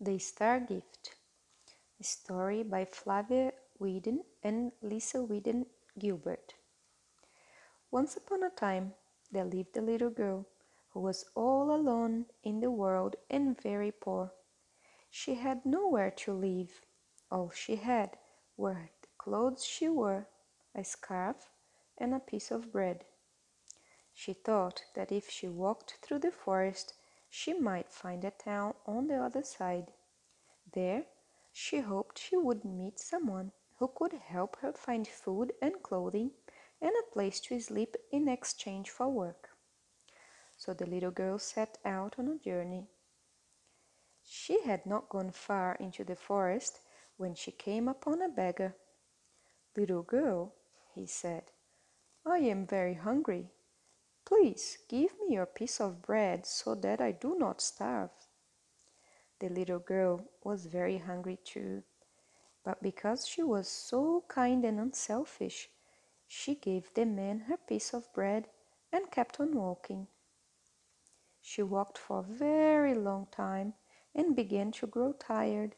The Star Gift. A story by Flavia Weedn and Lisa Weedn Gilbert. Once upon a time, there lived a little girl who was all alone in the world and very poor. She had nowhere to live. All she had were the clothes she wore, a scarf, and a piece of bread. She thought that if she walked through the forest, she might find a town on the other side. There, she hoped she would meet someone who could help her find food and clothing and a place to sleep in exchange for work. So the little girl set out on a journey. She had not gone far into the forest when she came upon a beggar. Little girl, he said, I am very hungry. Please give me your piece of bread so that I do not starve. The little girl was very hungry too, but because she was so kind and unselfish, she gave the man her piece of bread and kept on walking. She walked for a very long time and began to grow tired,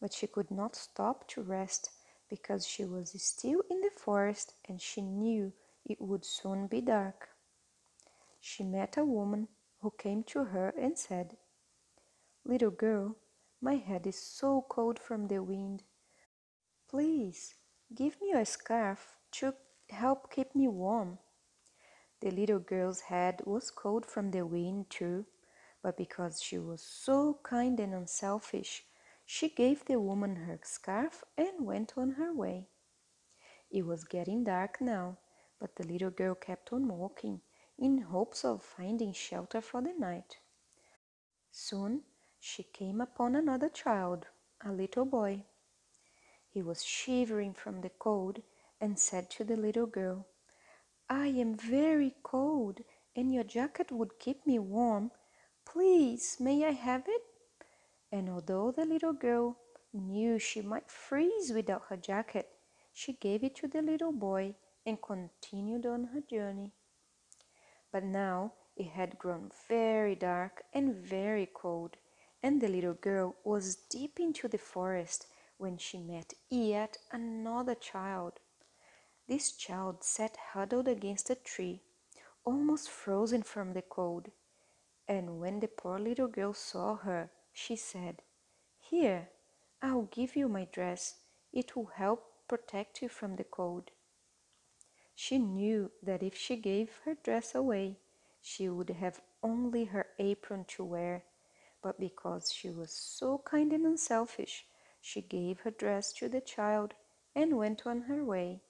but she could not stop to rest because she was still in the forest and she knew it would soon be dark she met a woman who came to her and said, Little girl, my head is so cold from the wind. Please give me a scarf to help keep me warm. The little girl's head was cold from the wind too, but because she was so kind and unselfish, she gave the woman her scarf and went on her way. It was getting dark now, but the little girl kept on walking in hopes of finding shelter for the night. Soon she came upon another child, a little boy. He was shivering from the cold and said to the little girl, I am very cold and your jacket would keep me warm. Please, may I have it? And although the little girl knew she might freeze without her jacket, she gave it to the little boy and continued on her journey. But now it had grown very dark and very cold, and the little girl was deep into the forest when she met yet another child. This child sat huddled against a tree, almost frozen from the cold. And when the poor little girl saw her, she said, Here, I'll give you my dress. It will help protect you from the cold. She knew that if she gave her dress away, she would have only her apron to wear, but because she was so kind and unselfish, she gave her dress to the child and went on her way.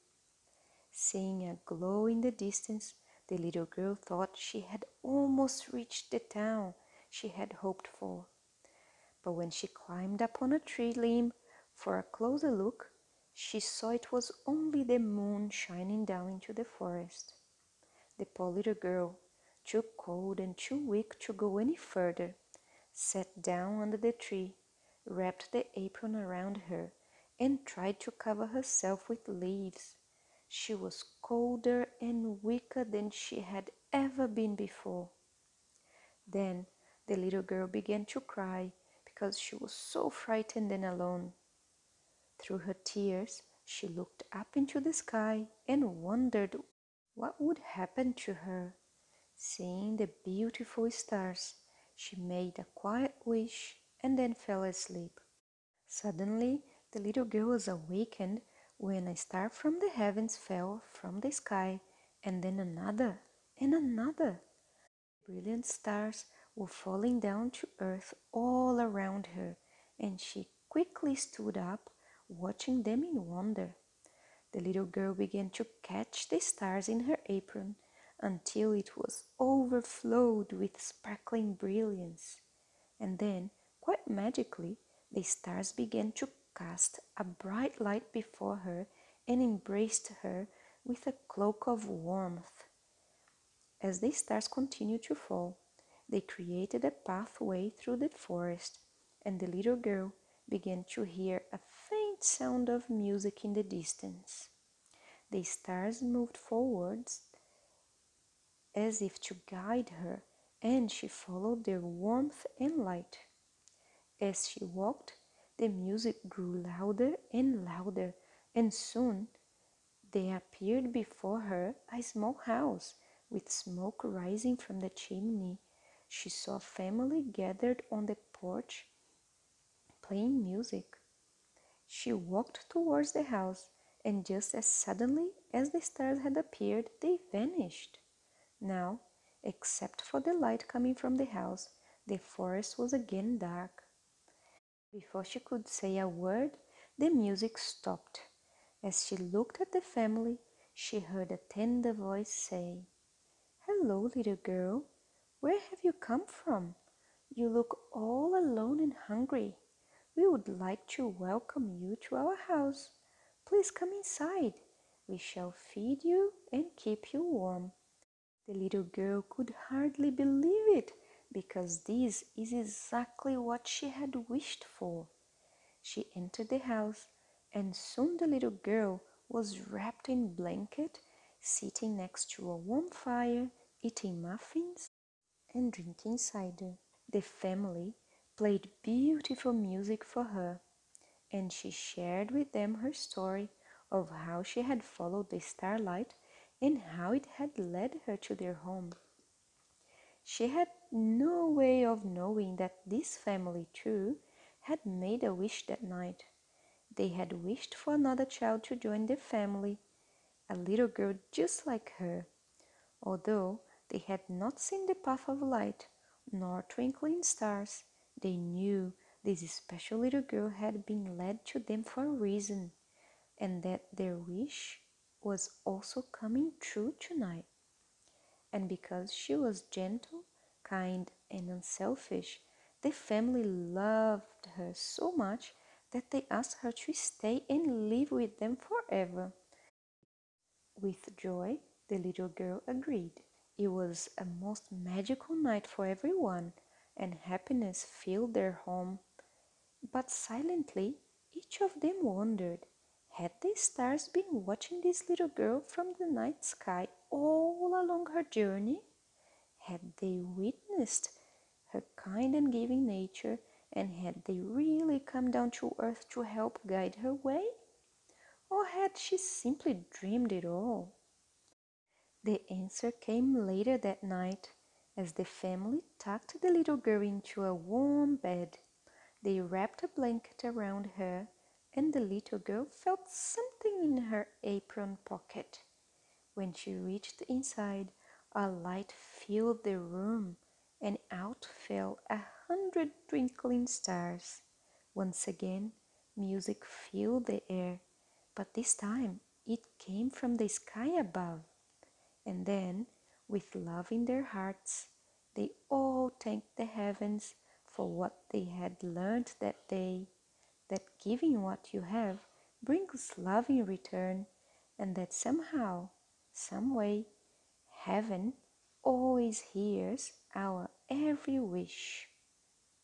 Seeing a glow in the distance, the little girl thought she had almost reached the town she had hoped for. But when she climbed up on a tree limb for a closer look, she saw it was only the moon shining down into the forest. The poor little girl, too cold and too weak to go any further, sat down under the tree, wrapped the apron around her, and tried to cover herself with leaves. She was colder and weaker than she had ever been before. Then the little girl began to cry because she was so frightened and alone. Through her tears, she looked up into the sky and wondered what would happen to her. Seeing the beautiful stars, she made a quiet wish and then fell asleep. Suddenly, the little girl was awakened when a star from the heavens fell from the sky, and then another and another. Brilliant stars were falling down to earth all around her, and she quickly stood up watching them in wonder. The little girl began to catch the stars in her apron until it was overflowed with sparkling brilliance. And then, quite magically, the stars began to cast a bright light before her and embraced her with a cloak of warmth. As the stars continued to fall, they created a pathway through the forest, and the little girl began to hear a faint sound of music in the distance. The stars moved forwards as if to guide her, and she followed their warmth and light. As she walked, the music grew louder and louder, and soon there appeared before her a small house with smoke rising from the chimney. She saw a family gathered on the porch playing music. She walked towards the house, and just as suddenly as the stars had appeared, they vanished. Now, except for the light coming from the house, the forest was again dark. Before she could say a word, the music stopped. As she looked at the family, she heard a tender voice say, Hello, little girl. Where have you come from? You look all alone and hungry. We would like to welcome you to our house. Please come inside. We shall feed you and keep you warm. The little girl could hardly believe it because this is exactly what she had wished for. She entered the house, and soon the little girl was wrapped in blanket, sitting next to a warm fire, eating muffins and drinking cider. The family played beautiful music for her, and she shared with them her story of how she had followed the starlight and how it had led her to their home. She had no way of knowing that this family, too, had made a wish that night. They had wished for another child to join their family, a little girl just like her. Although they had not seen the path of light nor twinkling stars, they knew this special little girl had been led to them for a reason, and that their wish was also coming true tonight. And because she was gentle, kind, and unselfish, the family loved her so much that they asked her to stay and live with them forever. With joy, the little girl agreed. It was a most magical night for everyone, and happiness filled their home. But silently, each of them wondered had the stars been watching this little girl from the night sky all along her journey? Had they witnessed her kind and giving nature, and had they really come down to earth to help guide her way? Or had she simply dreamed it all? The answer came later that night as the family tucked the little girl into a warm bed. They wrapped a blanket around her, and the little girl felt something in her apron pocket. When she reached inside, a light filled the room, and out fell a hundred twinkling stars. Once again, music filled the air, but this time it came from the sky above. And then, with love in their hearts, they all thanked the heavens for what they had learned that day that giving what you have brings love in return, and that somehow, some way, heaven always hears our every wish.